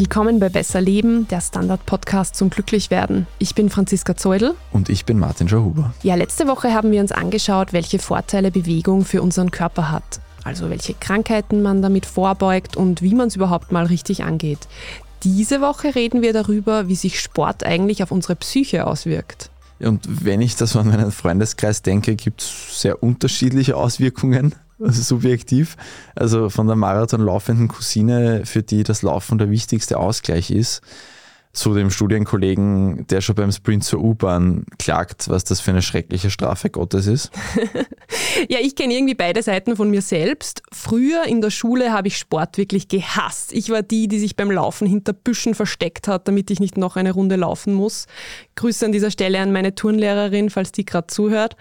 Willkommen bei Besser Leben, der Standard-Podcast zum Glücklichwerden. Ich bin Franziska Zeudel. Und ich bin Martin Schauhuber. Ja, letzte Woche haben wir uns angeschaut, welche Vorteile Bewegung für unseren Körper hat. Also welche Krankheiten man damit vorbeugt und wie man es überhaupt mal richtig angeht. Diese Woche reden wir darüber, wie sich Sport eigentlich auf unsere Psyche auswirkt. Und wenn ich das an meinen Freundeskreis denke, gibt es sehr unterschiedliche Auswirkungen subjektiv. Also von der Marathonlaufenden Cousine, für die das Laufen der wichtigste Ausgleich ist, zu dem Studienkollegen, der schon beim Sprint zur U-Bahn klagt, was das für eine schreckliche Strafe Gottes ist. ja, ich kenne irgendwie beide Seiten von mir selbst. Früher in der Schule habe ich Sport wirklich gehasst. Ich war die, die sich beim Laufen hinter Büschen versteckt hat, damit ich nicht noch eine Runde laufen muss. Grüße an dieser Stelle an meine Turnlehrerin, falls die gerade zuhört.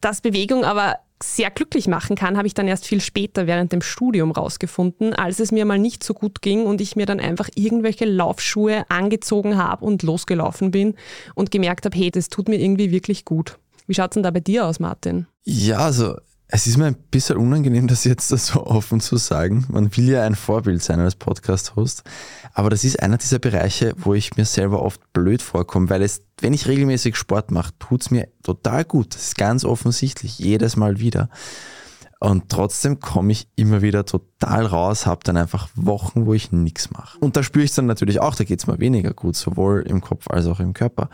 Dass Bewegung aber sehr glücklich machen kann, habe ich dann erst viel später während dem Studium rausgefunden, als es mir mal nicht so gut ging und ich mir dann einfach irgendwelche Laufschuhe angezogen habe und losgelaufen bin und gemerkt habe, hey, das tut mir irgendwie wirklich gut. Wie schaut es denn da bei dir aus, Martin? Ja, also es ist mir ein bisschen unangenehm, das jetzt so offen zu sagen. Man will ja ein Vorbild sein als Podcast-Host. Aber das ist einer dieser Bereiche, wo ich mir selber oft blöd vorkomme, weil es, wenn ich regelmäßig Sport mache, tut es mir total gut. Das ist ganz offensichtlich, jedes Mal wieder. Und trotzdem komme ich immer wieder total raus, habe dann einfach Wochen, wo ich nichts mache. Und da spüre ich dann natürlich auch, da geht es mir weniger gut, sowohl im Kopf als auch im Körper.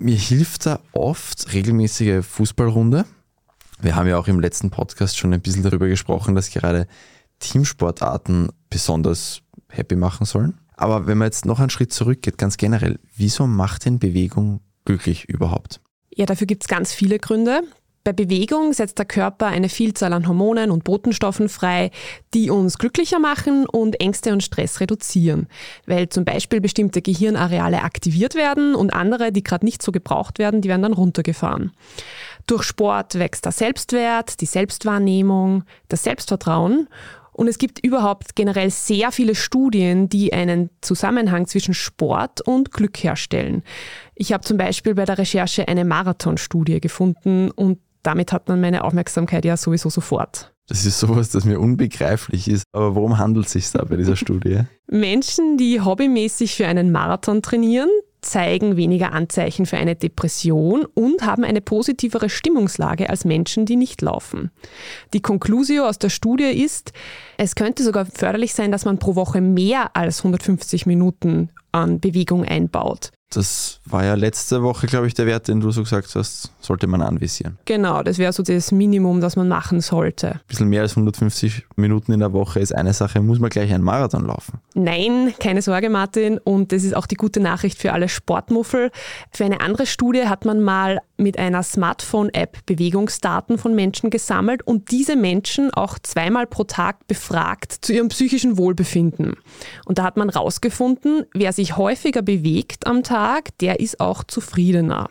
Mir hilft da oft regelmäßige Fußballrunde wir haben ja auch im letzten Podcast schon ein bisschen darüber gesprochen, dass gerade Teamsportarten besonders happy machen sollen. Aber wenn man jetzt noch einen Schritt zurückgeht, ganz generell, wieso macht denn Bewegung glücklich überhaupt? Ja, dafür gibt es ganz viele Gründe. Bei Bewegung setzt der Körper eine Vielzahl an Hormonen und Botenstoffen frei, die uns glücklicher machen und Ängste und Stress reduzieren, weil zum Beispiel bestimmte Gehirnareale aktiviert werden und andere, die gerade nicht so gebraucht werden, die werden dann runtergefahren. Durch Sport wächst der Selbstwert, die Selbstwahrnehmung, das Selbstvertrauen und es gibt überhaupt generell sehr viele Studien, die einen Zusammenhang zwischen Sport und Glück herstellen. Ich habe zum Beispiel bei der Recherche eine Marathonstudie gefunden und damit hat man meine Aufmerksamkeit ja sowieso sofort. Das ist sowas, das mir unbegreiflich ist. Aber worum handelt es sich da bei dieser Studie? Menschen, die hobbymäßig für einen Marathon trainieren, zeigen weniger Anzeichen für eine Depression und haben eine positivere Stimmungslage als Menschen, die nicht laufen. Die Conclusio aus der Studie ist, es könnte sogar förderlich sein, dass man pro Woche mehr als 150 Minuten an Bewegung einbaut. Das war ja letzte Woche, glaube ich, der Wert, den du so gesagt hast, sollte man anvisieren. Genau, das wäre so das Minimum, das man machen sollte. Ein bisschen mehr als 150 Minuten in der Woche ist eine Sache, muss man gleich einen Marathon laufen? Nein, keine Sorge, Martin. Und das ist auch die gute Nachricht für alle Sportmuffel. Für eine andere Studie hat man mal mit einer Smartphone-App Bewegungsdaten von Menschen gesammelt und diese Menschen auch zweimal pro Tag befragt zu ihrem psychischen Wohlbefinden. Und da hat man herausgefunden, wer sich häufiger bewegt am Tag, der ist auch zufriedener.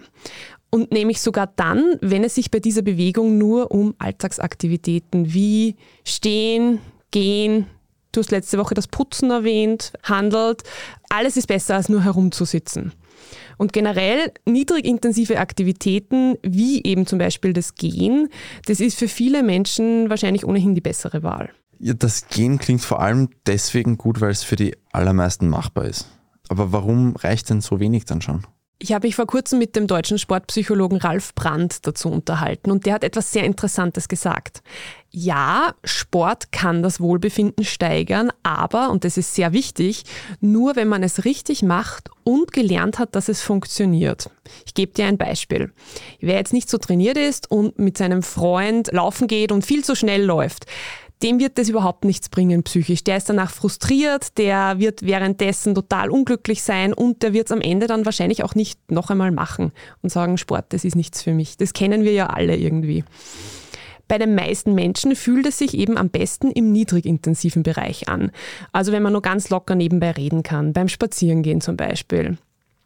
Und nämlich sogar dann, wenn es sich bei dieser Bewegung nur um Alltagsaktivitäten wie Stehen, Gehen, du hast letzte Woche das Putzen erwähnt, handelt. Alles ist besser als nur herumzusitzen. Und generell niedrigintensive Aktivitäten, wie eben zum Beispiel das Gehen, das ist für viele Menschen wahrscheinlich ohnehin die bessere Wahl. Ja, das Gehen klingt vor allem deswegen gut, weil es für die allermeisten machbar ist. Aber warum reicht denn so wenig dann schon? Ich habe mich vor kurzem mit dem deutschen Sportpsychologen Ralf Brandt dazu unterhalten und der hat etwas sehr Interessantes gesagt. Ja, Sport kann das Wohlbefinden steigern, aber, und das ist sehr wichtig, nur wenn man es richtig macht und gelernt hat, dass es funktioniert. Ich gebe dir ein Beispiel. Wer jetzt nicht so trainiert ist und mit seinem Freund laufen geht und viel zu schnell läuft, dem wird das überhaupt nichts bringen psychisch. Der ist danach frustriert, der wird währenddessen total unglücklich sein und der wird es am Ende dann wahrscheinlich auch nicht noch einmal machen und sagen, Sport, das ist nichts für mich. Das kennen wir ja alle irgendwie. Bei den meisten Menschen fühlt es sich eben am besten im niedrigintensiven Bereich an. Also wenn man nur ganz locker nebenbei reden kann, beim Spazierengehen zum Beispiel.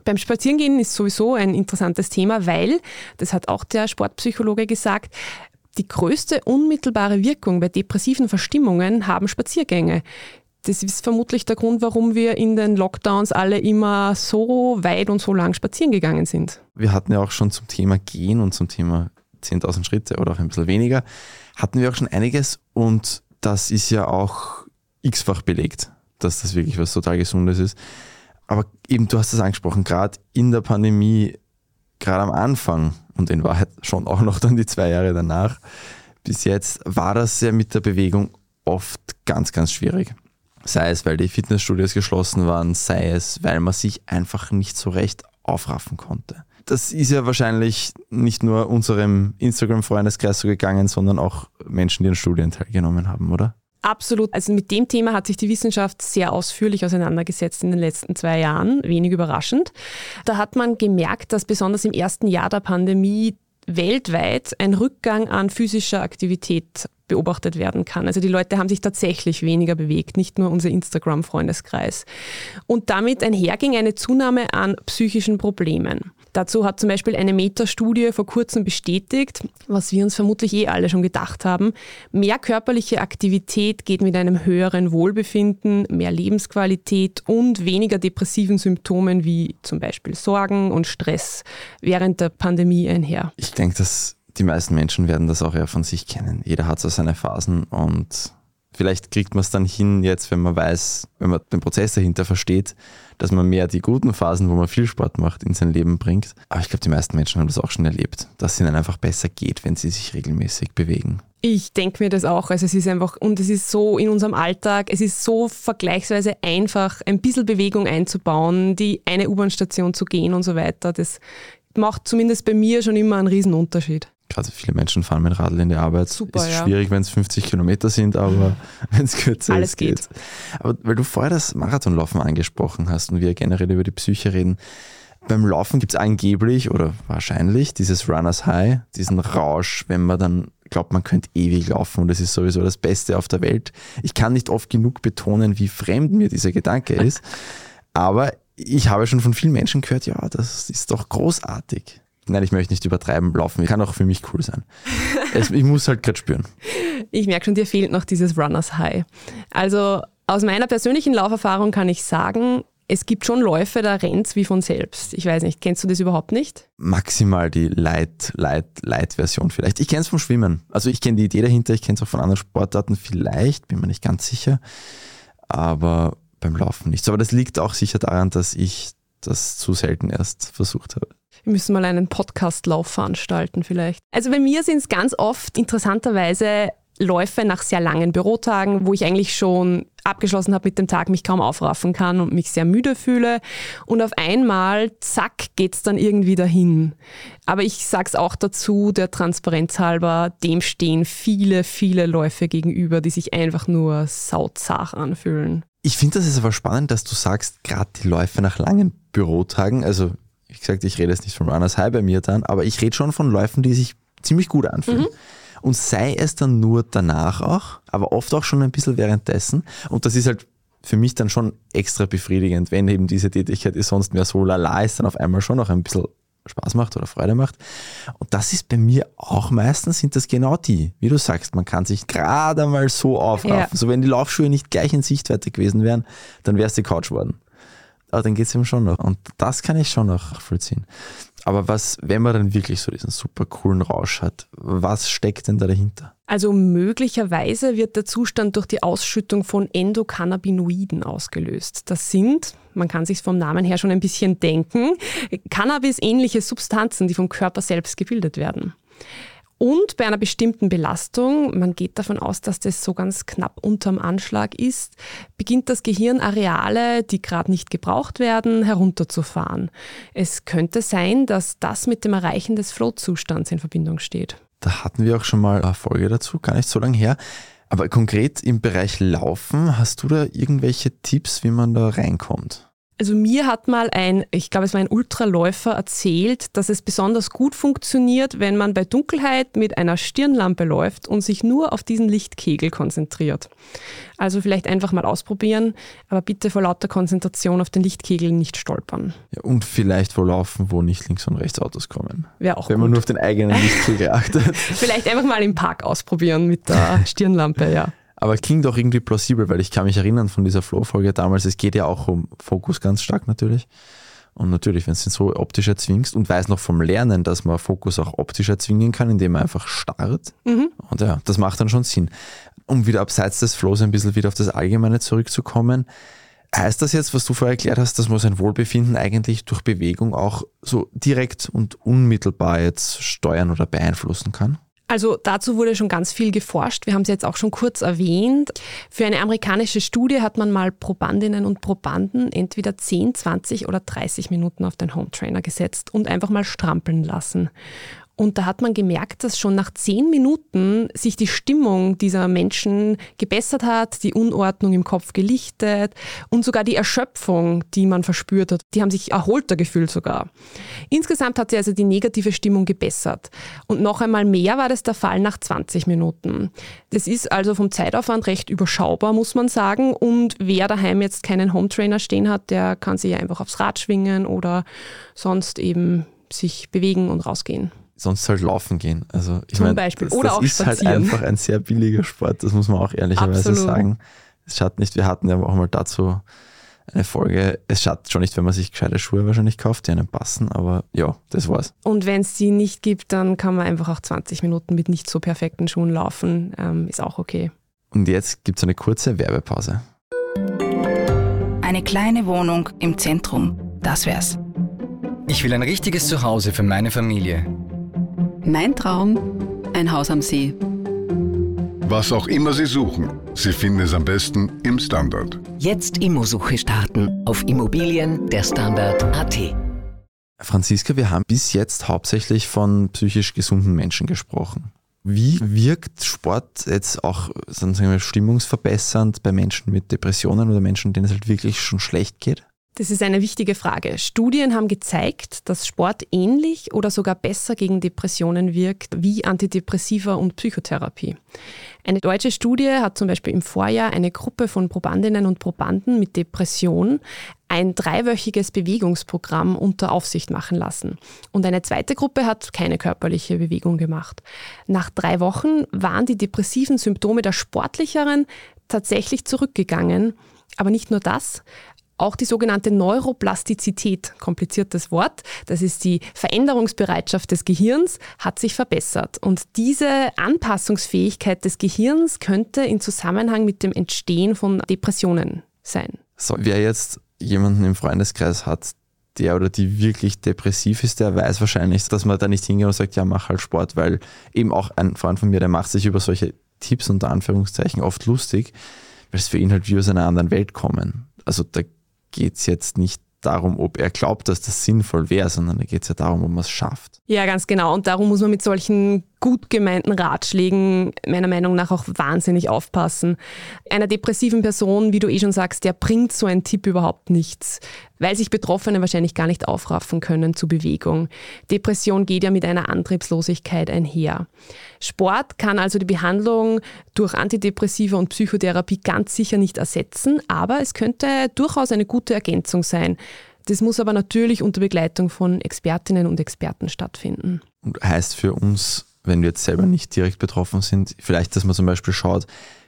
Beim Spazierengehen ist sowieso ein interessantes Thema, weil, das hat auch der Sportpsychologe gesagt, die größte unmittelbare Wirkung bei depressiven Verstimmungen haben Spaziergänge. Das ist vermutlich der Grund, warum wir in den Lockdowns alle immer so weit und so lang spazieren gegangen sind. Wir hatten ja auch schon zum Thema Gehen und zum Thema 10.000 Schritte oder auch ein bisschen weniger, hatten wir auch schon einiges und das ist ja auch x-fach belegt dass das wirklich was total Gesundes ist. Aber eben, du hast es angesprochen, gerade in der Pandemie, gerade am Anfang und in Wahrheit schon auch noch dann die zwei Jahre danach, bis jetzt war das ja mit der Bewegung oft ganz, ganz schwierig. Sei es, weil die Fitnessstudios geschlossen waren, sei es, weil man sich einfach nicht so recht aufraffen konnte. Das ist ja wahrscheinlich nicht nur unserem Instagram-Freundeskreis so gegangen, sondern auch Menschen, die an Studien teilgenommen haben, oder? Absolut. Also mit dem Thema hat sich die Wissenschaft sehr ausführlich auseinandergesetzt in den letzten zwei Jahren, wenig überraschend. Da hat man gemerkt, dass besonders im ersten Jahr der Pandemie weltweit ein Rückgang an physischer Aktivität beobachtet werden kann. Also die Leute haben sich tatsächlich weniger bewegt, nicht nur unser Instagram-Freundeskreis. Und damit einherging eine Zunahme an psychischen Problemen. Dazu hat zum Beispiel eine Meta-Studie vor kurzem bestätigt, was wir uns vermutlich eh alle schon gedacht haben. Mehr körperliche Aktivität geht mit einem höheren Wohlbefinden, mehr Lebensqualität und weniger depressiven Symptomen wie zum Beispiel Sorgen und Stress während der Pandemie einher. Ich denke, dass die meisten Menschen werden das auch eher von sich kennen. Jeder hat so seine Phasen und vielleicht kriegt man es dann hin jetzt, wenn man weiß, wenn man den Prozess dahinter versteht, dass man mehr die guten Phasen, wo man viel Sport macht, in sein Leben bringt. Aber ich glaube, die meisten Menschen haben das auch schon erlebt, dass es ihnen einfach besser geht, wenn sie sich regelmäßig bewegen. Ich denke mir das auch. Also es ist einfach, und es ist so in unserem Alltag, es ist so vergleichsweise einfach, ein bisschen Bewegung einzubauen, die eine U-Bahn-Station zu gehen und so weiter. Das macht zumindest bei mir schon immer einen Riesenunterschied. Gerade viele Menschen fahren mit Radl in die Arbeit. Super, ist ja. schwierig, wenn es 50 Kilometer sind, aber wenn es kürzer Alles ist, geht's. Aber weil du vorher das Marathonlaufen angesprochen hast und wir generell über die Psyche reden, beim Laufen gibt es angeblich oder wahrscheinlich dieses Runners High, diesen Rausch, wenn man dann glaubt, man könnte ewig laufen und das ist sowieso das Beste auf der Welt. Ich kann nicht oft genug betonen, wie fremd mir dieser Gedanke ist, aber ich habe schon von vielen Menschen gehört, ja, das ist doch großartig. Nein, ich möchte nicht übertreiben, laufen kann auch für mich cool sein. Es, ich muss halt gerade spüren. Ich merke schon, dir fehlt noch dieses Runners High. Also aus meiner persönlichen Lauferfahrung kann ich sagen, es gibt schon Läufe, da rennt wie von selbst. Ich weiß nicht, kennst du das überhaupt nicht? Maximal die Light, Light, Light-Version vielleicht. Ich kenne es vom Schwimmen. Also ich kenne die Idee dahinter, ich kenne es auch von anderen Sportarten vielleicht, bin mir nicht ganz sicher. Aber beim Laufen nicht. So, aber das liegt auch sicher daran, dass ich das zu selten erst versucht habe. Wir müssen mal einen Podcast-Lauf veranstalten vielleicht. Also bei mir sind es ganz oft interessanterweise Läufe nach sehr langen Bürotagen, wo ich eigentlich schon abgeschlossen habe mit dem Tag, mich kaum aufraffen kann und mich sehr müde fühle. Und auf einmal, zack, geht's dann irgendwie dahin. Aber ich sag's auch dazu, der Transparenz halber, dem stehen viele, viele Läufe gegenüber, die sich einfach nur sauzach anfühlen. Ich finde das ist aber spannend, dass du sagst, gerade die Läufe nach langen Bürotagen, also wie gesagt, ich rede jetzt nicht von Runners High bei mir dann, aber ich rede schon von Läufen, die sich ziemlich gut anfühlen. Mhm. Und sei es dann nur danach auch, aber oft auch schon ein bisschen währenddessen. Und das ist halt für mich dann schon extra befriedigend, wenn eben diese Tätigkeit, die sonst mehr so lala ist, dann auf einmal schon noch ein bisschen Spaß macht oder Freude macht. Und das ist bei mir auch meistens sind das genau die, wie du sagst, man kann sich gerade einmal so aufraffen. Ja. So wenn die Laufschuhe nicht gleich in Sichtweite gewesen wären, dann wäre es die Couch worden. Aber dann geht es eben schon noch. Und das kann ich schon noch vollziehen. Aber was, wenn man dann wirklich so diesen super coolen Rausch hat, was steckt denn da dahinter? Also möglicherweise wird der Zustand durch die Ausschüttung von Endokannabinoiden ausgelöst. Das sind, man kann sich vom Namen her schon ein bisschen denken, Cannabis-ähnliche Substanzen, die vom Körper selbst gebildet werden. Und bei einer bestimmten Belastung, man geht davon aus, dass das so ganz knapp unterm Anschlag ist, beginnt das Gehirn Areale, die gerade nicht gebraucht werden, herunterzufahren. Es könnte sein, dass das mit dem Erreichen des Flow-Zustands in Verbindung steht. Da hatten wir auch schon mal eine Folge dazu, gar nicht so lange her. Aber konkret im Bereich Laufen, hast du da irgendwelche Tipps, wie man da reinkommt? Also mir hat mal ein, ich glaube es war ein Ultraläufer erzählt, dass es besonders gut funktioniert, wenn man bei Dunkelheit mit einer Stirnlampe läuft und sich nur auf diesen Lichtkegel konzentriert. Also vielleicht einfach mal ausprobieren, aber bitte vor lauter Konzentration auf den Lichtkegel nicht stolpern. Ja, und vielleicht wo laufen, wo nicht links und rechts Autos kommen. Wäre auch Wenn gut. man nur auf den eigenen Lichtkegel achtet. vielleicht einfach mal im Park ausprobieren mit der Stirnlampe, ja. Aber klingt auch irgendwie plausibel, weil ich kann mich erinnern von dieser Flow-Folge damals, es geht ja auch um Fokus ganz stark natürlich. Und natürlich, wenn du es so optisch erzwingst und weiß noch vom Lernen, dass man Fokus auch optisch erzwingen kann, indem man einfach starrt. Mhm. Und ja, das macht dann schon Sinn. um wieder abseits des Flows ein bisschen wieder auf das Allgemeine zurückzukommen. Heißt das jetzt, was du vorher erklärt hast, dass man sein Wohlbefinden eigentlich durch Bewegung auch so direkt und unmittelbar jetzt steuern oder beeinflussen kann? Also dazu wurde schon ganz viel geforscht. Wir haben es jetzt auch schon kurz erwähnt. Für eine amerikanische Studie hat man mal Probandinnen und Probanden entweder 10, 20 oder 30 Minuten auf den Home Trainer gesetzt und einfach mal strampeln lassen. Und da hat man gemerkt, dass schon nach zehn Minuten sich die Stimmung dieser Menschen gebessert hat, die Unordnung im Kopf gelichtet und sogar die Erschöpfung, die man verspürt hat, die haben sich erholter gefühlt sogar. Insgesamt hat sich also die negative Stimmung gebessert. Und noch einmal mehr war das der Fall nach 20 Minuten. Das ist also vom Zeitaufwand recht überschaubar, muss man sagen. Und wer daheim jetzt keinen Hometrainer stehen hat, der kann sich einfach aufs Rad schwingen oder sonst eben sich bewegen und rausgehen sonst halt laufen gehen. Also ich Zum mein, Beispiel. Das, Oder das auch ist halt spazieren. halt einfach ein sehr billiger Sport, das muss man auch ehrlicherweise Absolut. sagen. Es schadet nicht, wir hatten ja auch mal dazu eine Folge. Es schadet schon nicht, wenn man sich gescheite Schuhe wahrscheinlich kauft, die einem passen, aber ja, das war's. Und wenn es die nicht gibt, dann kann man einfach auch 20 Minuten mit nicht so perfekten Schuhen laufen. Ähm, ist auch okay. Und jetzt gibt es eine kurze Werbepause. Eine kleine Wohnung im Zentrum, das wär's. Ich will ein richtiges Zuhause für meine Familie. Mein Traum, ein Haus am See. Was auch immer Sie suchen, Sie finden es am besten im Standard. Jetzt Immosuche starten auf Immobilien der Standard.at. Franziska, wir haben bis jetzt hauptsächlich von psychisch gesunden Menschen gesprochen. Wie wirkt Sport jetzt auch sagen wir, stimmungsverbessernd bei Menschen mit Depressionen oder Menschen, denen es halt wirklich schon schlecht geht? Das ist eine wichtige Frage. Studien haben gezeigt, dass Sport ähnlich oder sogar besser gegen Depressionen wirkt wie Antidepressiva und Psychotherapie. Eine deutsche Studie hat zum Beispiel im Vorjahr eine Gruppe von Probandinnen und Probanden mit Depression ein dreiwöchiges Bewegungsprogramm unter Aufsicht machen lassen. Und eine zweite Gruppe hat keine körperliche Bewegung gemacht. Nach drei Wochen waren die depressiven Symptome der sportlicheren tatsächlich zurückgegangen. Aber nicht nur das, auch die sogenannte Neuroplastizität, kompliziertes Wort, das ist die Veränderungsbereitschaft des Gehirns, hat sich verbessert. Und diese Anpassungsfähigkeit des Gehirns könnte in Zusammenhang mit dem Entstehen von Depressionen sein. So, wer jetzt jemanden im Freundeskreis hat, der oder die wirklich depressiv ist, der weiß wahrscheinlich, dass man da nicht hingeht und sagt, ja, mach halt Sport, weil eben auch ein Freund von mir, der macht sich über solche Tipps unter Anführungszeichen oft lustig, weil es für ihn halt wie aus einer anderen Welt kommen. Also da geht es jetzt nicht darum, ob er glaubt, dass das sinnvoll wäre, sondern da geht es ja darum, ob man es schafft. Ja, ganz genau. Und darum muss man mit solchen gut gemeinten Ratschlägen meiner Meinung nach auch wahnsinnig aufpassen. Einer depressiven Person, wie du eh schon sagst, der bringt so ein Tipp überhaupt nichts, weil sich Betroffene wahrscheinlich gar nicht aufraffen können zu Bewegung. Depression geht ja mit einer Antriebslosigkeit einher. Sport kann also die Behandlung durch Antidepressiva und Psychotherapie ganz sicher nicht ersetzen, aber es könnte durchaus eine gute Ergänzung sein. Das muss aber natürlich unter Begleitung von Expertinnen und Experten stattfinden. Und heißt für uns, wenn wir jetzt selber nicht direkt betroffen sind, vielleicht, dass man zum Beispiel schaut,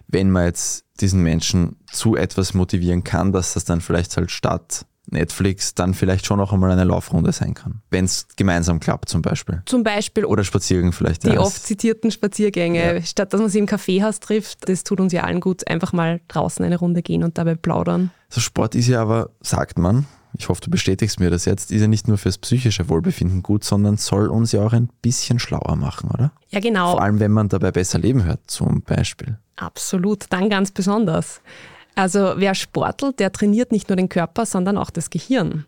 wenn man jetzt diesen Menschen zu etwas motivieren kann, dass das dann vielleicht halt statt Netflix dann vielleicht schon auch einmal eine Laufrunde sein kann. Wenn es gemeinsam klappt zum Beispiel. Zum Beispiel Oder Spaziergang vielleicht. die ja, oft zitierten Spaziergänge, Ja. statt dass man sie im Kaffeehaus trifft, das tut uns ja allen gut, einfach mal draußen eine Runde gehen und dabei plaudern. So Sport ist ja aber, sagt man, ich hoffe, du bestätigst mir das jetzt, ist ja nicht nur fürs psychische Wohlbefinden gut, sondern soll uns ja auch ein bisschen schlauer machen, oder? Ja, genau. Vor allem, wenn man dabei besser leben hört, zum Beispiel. Absolut, dann ganz besonders. Also wer sportelt, der trainiert nicht nur den Körper, sondern auch das Gehirn.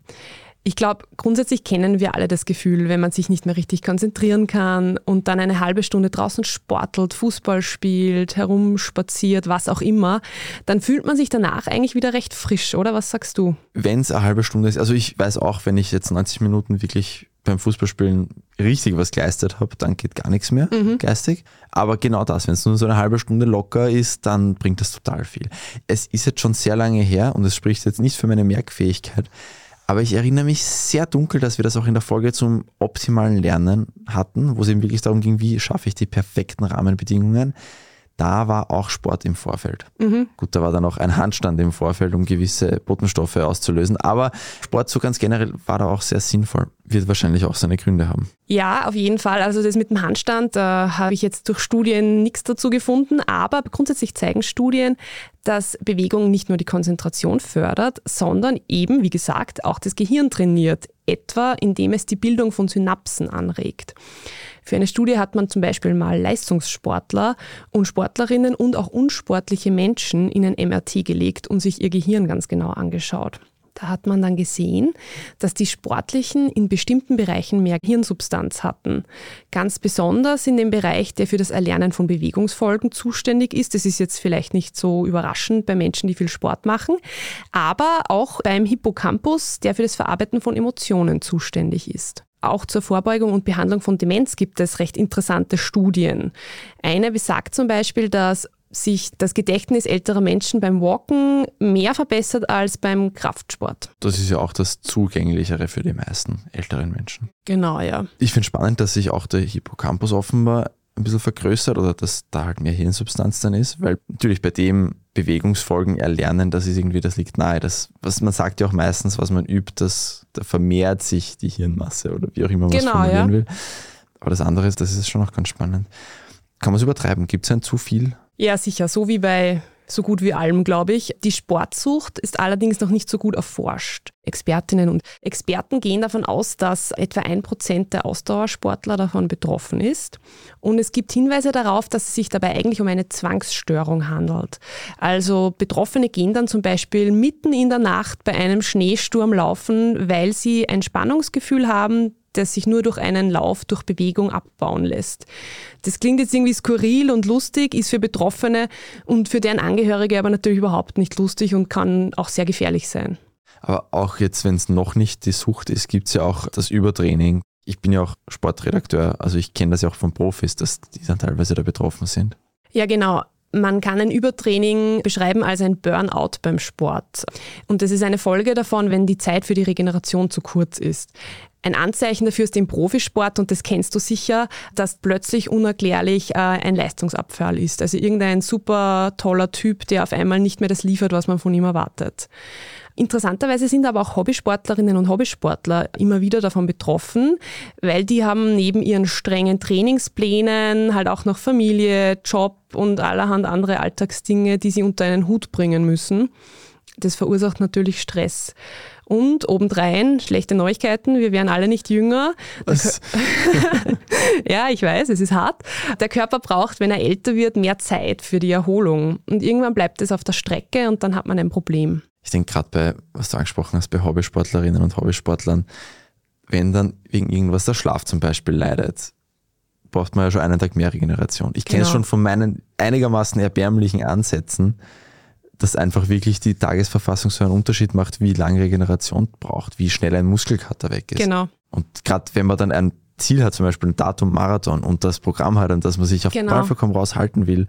Ich glaube, grundsätzlich kennen wir alle das Gefühl, wenn man sich nicht mehr richtig konzentrieren kann und dann eine halbe Stunde draußen sportelt, Fußball spielt, herumspaziert, was auch immer, dann fühlt man sich danach eigentlich wieder recht frisch, oder? Was sagst du? Wenn es eine halbe Stunde ist, also ich weiß auch, wenn ich jetzt 90 Minuten wirklich beim Fußballspielen richtig was geleistet habe, dann geht gar nichts mehr geistig. Aber genau das, wenn es nur so eine halbe Stunde locker ist, dann bringt das total viel. Es ist jetzt schon sehr lange her und es spricht jetzt nicht für meine Merkfähigkeit, aber ich erinnere mich sehr dunkel, dass wir das auch in der Folge zum optimalen Lernen hatten, wo es eben wirklich darum ging, wie schaffe ich die perfekten Rahmenbedingungen. Da war auch Sport im Vorfeld. Gut, da war dann auch ein Handstand im Vorfeld, um gewisse Botenstoffe auszulösen. Aber Sport so ganz generell war da auch sehr sinnvoll. Wird wahrscheinlich auch seine Gründe haben. Ja, auf jeden Fall. Also das mit dem Handstand, da habe ich jetzt durch Studien nichts dazu gefunden, aber grundsätzlich zeigen Studien, dass Bewegung nicht nur die Konzentration fördert, sondern eben, wie gesagt, auch das Gehirn trainiert, etwa indem es die Bildung von Synapsen anregt. Für eine Studie hat man zum Beispiel mal Leistungssportler und Sportlerinnen und auch unsportliche Menschen in ein MRT gelegt und sich ihr Gehirn ganz genau angeschaut. Da hat man dann gesehen, dass die Sportlichen in bestimmten Bereichen mehr Hirnsubstanz hatten. Ganz besonders in dem Bereich, der für das Erlernen von Bewegungsfolgen zuständig ist. Das ist jetzt vielleicht nicht so überraschend bei Menschen, die viel Sport machen, aber auch beim Hippocampus, der für das Verarbeiten von Emotionen zuständig ist. Auch zur Vorbeugung und Behandlung von Demenz gibt es recht interessante Studien. Eine besagt zum Beispiel, dass sich das Gedächtnis älterer Menschen beim Walken mehr verbessert als beim Kraftsport. Das ist ja auch das Zugänglichere für die meisten älteren Menschen. Genau, ja. Ich finde spannend, dass sich auch der Hippocampus offenbar ein bisschen vergrößert oder dass da halt mehr Hirnsubstanz dann ist, weil natürlich bei dem Bewegungsfolgen erlernen, das ist irgendwie, das liegt nahe. Das, was man sagt ja auch meistens, was man übt, das, da vermehrt sich die Hirnmasse oder wie auch immer man es Genau, formulieren ja. will. Aber das andere ist, das ist schon auch ganz spannend. Kann man es übertreiben? Gibt es ein zu viel? Ja, sicher, so wie bei so gut wie allem, glaube ich. Die Sportsucht ist allerdings noch nicht so gut erforscht. Expertinnen und Experten gehen davon aus, dass etwa ein Prozent der Ausdauersportler davon betroffen ist. Und es gibt Hinweise darauf, dass es sich dabei eigentlich um eine Zwangsstörung handelt. Also Betroffene gehen dann zum Beispiel mitten in der Nacht bei einem Schneesturm laufen, weil sie ein Spannungsgefühl haben, das sich nur durch einen Lauf, durch Bewegung abbauen lässt. Das klingt jetzt irgendwie skurril und lustig, ist für Betroffene und für deren Angehörige aber natürlich überhaupt nicht lustig und kann auch sehr gefährlich sein. Aber auch jetzt, wenn es noch nicht die Sucht ist, gibt es ja auch das Übertraining. Ich bin ja auch Sportredakteur, also ich kenne das ja auch von Profis, dass die dann teilweise da betroffen sind. Ja, genau. Man kann ein Übertraining beschreiben als ein Burnout beim Sport. Und das ist eine Folge davon, wenn die Zeit für die Regeneration zu kurz ist. Ein Anzeichen dafür ist im Profisport, und das kennst du sicher, dass plötzlich unerklärlich äh, ein Leistungsabfall ist. Also irgendein super toller Typ, der auf einmal nicht mehr das liefert, was man von ihm erwartet. Interessanterweise sind aber auch Hobbysportlerinnen und Hobbysportler immer wieder davon betroffen, weil die haben neben ihren strengen Trainingsplänen halt auch noch Familie, Job und allerhand andere Alltagsdinge, die sie unter einen Hut bringen müssen. Das verursacht natürlich Stress. Und obendrein, schlechte Neuigkeiten, wir werden alle nicht jünger. Ja, ich weiß, es ist hart. Der Körper braucht, wenn er älter wird, mehr Zeit für die Erholung. Und irgendwann bleibt es auf der Strecke und dann hat man ein Problem. Ich denke gerade bei, was du angesprochen hast, bei Hobbysportlerinnen und Hobbysportlern, wenn dann wegen irgendwas der Schlaf zum Beispiel leidet, braucht man ja schon einen Tag mehr Regeneration. Ich kenne es Genau. schon von meinen einigermaßen erbärmlichen Ansätzen, dass einfach wirklich die Tagesverfassung so einen Unterschied macht, wie lange Regeneration braucht, wie schnell ein Muskelkater weg ist. Genau. Und gerade wenn man dann ein Ziel hat, zum Beispiel ein Datum Marathon und das Programm hat, an das man sich auf Genau. Komm raushalten will,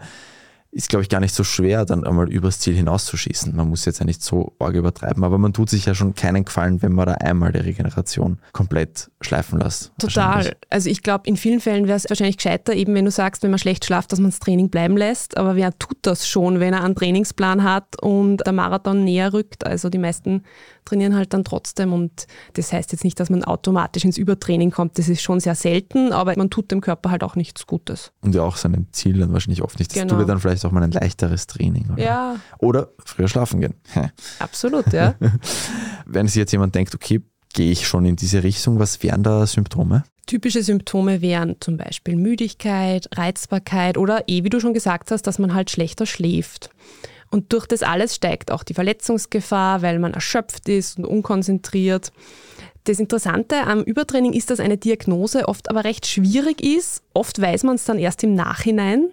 ist, glaube ich, gar nicht so schwer, dann einmal übers Ziel hinauszuschießen. Man muss jetzt ja nicht so arg übertreiben, aber man tut sich ja schon keinen Gefallen, wenn man da einmal die Regeneration komplett schleifen lässt. Total. Also ich glaube, in vielen Fällen wäre es wahrscheinlich gescheiter, eben wenn du sagst, wenn man schlecht schlaft, dass man das Training bleiben lässt. Aber wer tut das schon, wenn er einen Trainingsplan hat und der Marathon näher rückt? Also die meisten trainieren halt dann trotzdem und das heißt jetzt nicht, dass man automatisch ins Übertraining kommt. Das ist schon sehr selten, aber man tut dem Körper halt auch nichts Gutes. Und ja auch seinem Ziel dann wahrscheinlich oft nicht. Das Genau. tut ja dann vielleicht auch mal ein leichteres Training. Oder, Ja, oder früher schlafen gehen. absolut, ja. Wenn sich jetzt jemand denkt, okay, gehe ich schon in diese Richtung, was wären da Symptome? Typische Symptome wären zum Beispiel Müdigkeit, Reizbarkeit oder eh, wie du schon gesagt hast, dass man halt schlechter schläft. Und durch das alles steigt auch die Verletzungsgefahr, weil man erschöpft ist und unkonzentriert. Das Interessante am Übertraining ist, dass eine Diagnose oft aber recht schwierig ist. Oft weiß man es dann erst im Nachhinein.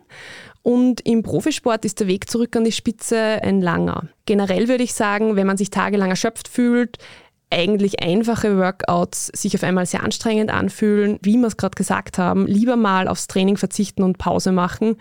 Und im Profisport ist der Weg zurück an die Spitze ein langer. Generell würde ich sagen, wenn man sich tagelang erschöpft fühlt, eigentlich einfache Workouts sich auf einmal sehr anstrengend anfühlen, wie wir es gerade gesagt haben, lieber mal aufs Training verzichten und Pause machen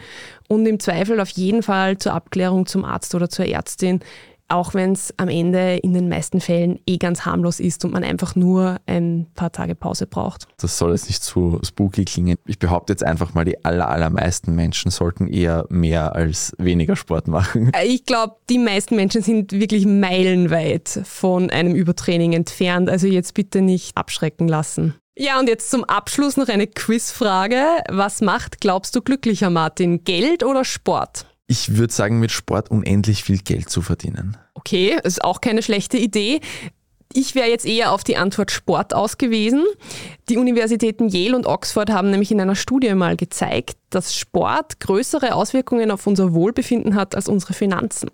und im Zweifel auf jeden Fall zur Abklärung zum Arzt oder zur Ärztin, auch wenn es am Ende in den meisten Fällen eh ganz harmlos ist und man einfach nur ein paar Tage Pause braucht. Das soll jetzt nicht zu spooky klingen. Ich behaupte jetzt einfach mal, die aller, allermeisten Menschen sollten eher mehr als weniger Sport machen. Ich glaube, die meisten Menschen sind wirklich meilenweit von einem Übertraining entfernt, also jetzt bitte nicht abschrecken lassen. Ja, und jetzt zum Abschluss noch eine Quizfrage. Was macht, glaubst du, glücklicher, Martin? Geld oder Sport? Ich würde sagen, mit Sport unendlich viel Geld zu verdienen. Okay, ist auch keine schlechte Idee. Ich wäre jetzt eher auf die Antwort Sport ausgewiesen. Die Universitäten Yale und Oxford haben nämlich in einer Studie mal gezeigt, dass Sport größere Auswirkungen auf unser Wohlbefinden hat als unsere Finanzen.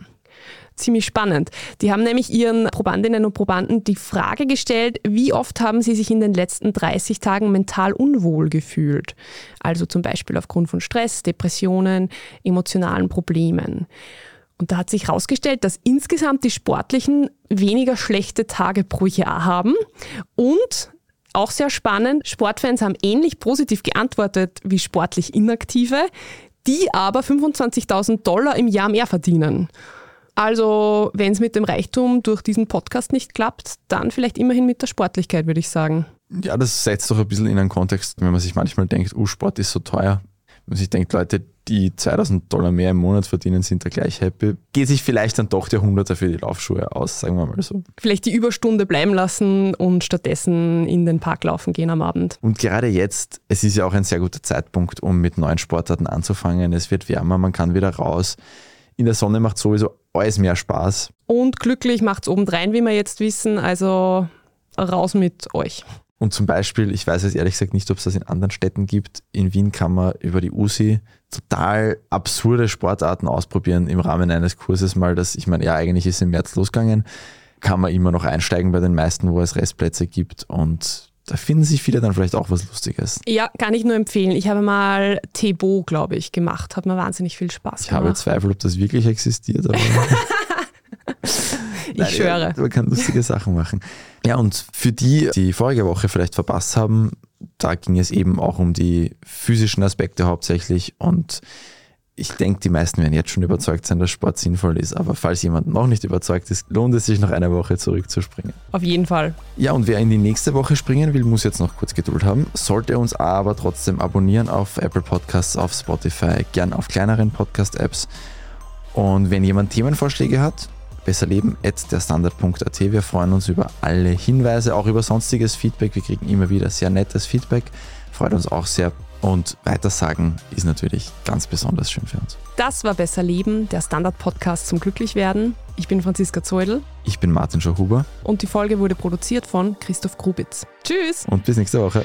Ziemlich spannend. Die haben nämlich ihren Probandinnen und Probanden die Frage gestellt, wie oft haben sie sich in den letzten 30 Tagen mental unwohl gefühlt? Also zum Beispiel aufgrund von Stress, Depressionen, emotionalen Problemen. Und da hat sich herausgestellt, dass insgesamt die Sportlichen weniger schlechte Tage pro Jahr haben. Und auch sehr spannend, Sportfans haben ähnlich positiv geantwortet wie sportlich Inaktive, die aber 25.000 Dollar im Jahr mehr verdienen. Also, wenn es mit dem Reichtum durch diesen Podcast nicht klappt, dann vielleicht immerhin mit der Sportlichkeit, würde ich sagen. Ja, das setzt doch ein bisschen in einen Kontext, wenn man sich manchmal denkt, oh, Sport ist so teuer. Wenn man sich denkt, Leute, die 2000 Dollar mehr im Monat verdienen, sind da gleich happy. Geht sich vielleicht dann doch der Hunderter für die Laufschuhe aus, sagen wir mal so. Vielleicht die Überstunde bleiben lassen und stattdessen in den Park laufen gehen am Abend. Und gerade jetzt, es ist ja auch ein sehr guter Zeitpunkt, um mit neuen Sportarten anzufangen. Es wird wärmer, man kann wieder raus. In der Sonne macht sowieso alles mehr Spaß. Und glücklich macht es obendrein, wie wir jetzt wissen. Also raus mit euch. Und zum Beispiel, ich weiß jetzt ehrlich gesagt nicht, ob es das in anderen Städten gibt. In Wien kann man über die USI total absurde Sportarten ausprobieren im Rahmen eines Kurses mal, das, ich meine, ja, eigentlich ist im März losgegangen, kann man immer noch einsteigen bei den meisten, wo es Restplätze gibt und da finden sich viele dann vielleicht auch was Lustiges. Ja, kann ich nur empfehlen. Ich habe mal Tebo, glaube ich, gemacht. Hat mir wahnsinnig viel Spaß Ich gemacht. habe Zweifel, ob das wirklich existiert, aber ich schwöre. man kann lustige Sachen machen. Ja, und für die, die vorige Woche vielleicht verpasst haben, da ging es eben auch um die physischen Aspekte hauptsächlich und ich denke, die meisten werden jetzt schon überzeugt sein, dass Sport sinnvoll ist. Aber falls jemand noch nicht überzeugt ist, lohnt es sich nach einer Woche zurückzuspringen. Auf jeden Fall. Ja, und wer in die nächste Woche springen will, muss jetzt noch kurz Geduld haben. Sollte uns aber trotzdem abonnieren auf Apple Podcasts, auf Spotify, gern auf kleineren Podcast-Apps. Und wenn jemand Themenvorschläge hat, besser leben at derstandard.at. Wir freuen uns über alle Hinweise, auch über sonstiges Feedback. Wir kriegen immer wieder sehr nettes Feedback. Freut uns auch sehr. Und weitersagen ist natürlich ganz besonders schön für uns. Das war Besser Leben, der Standard-Podcast zum Glücklichwerden. Ich bin Franziska Zeudel Ich bin Martin Schauhuber und die Folge wurde produziert von Christoph Grubitz. Tschüss! und bis nächste Woche.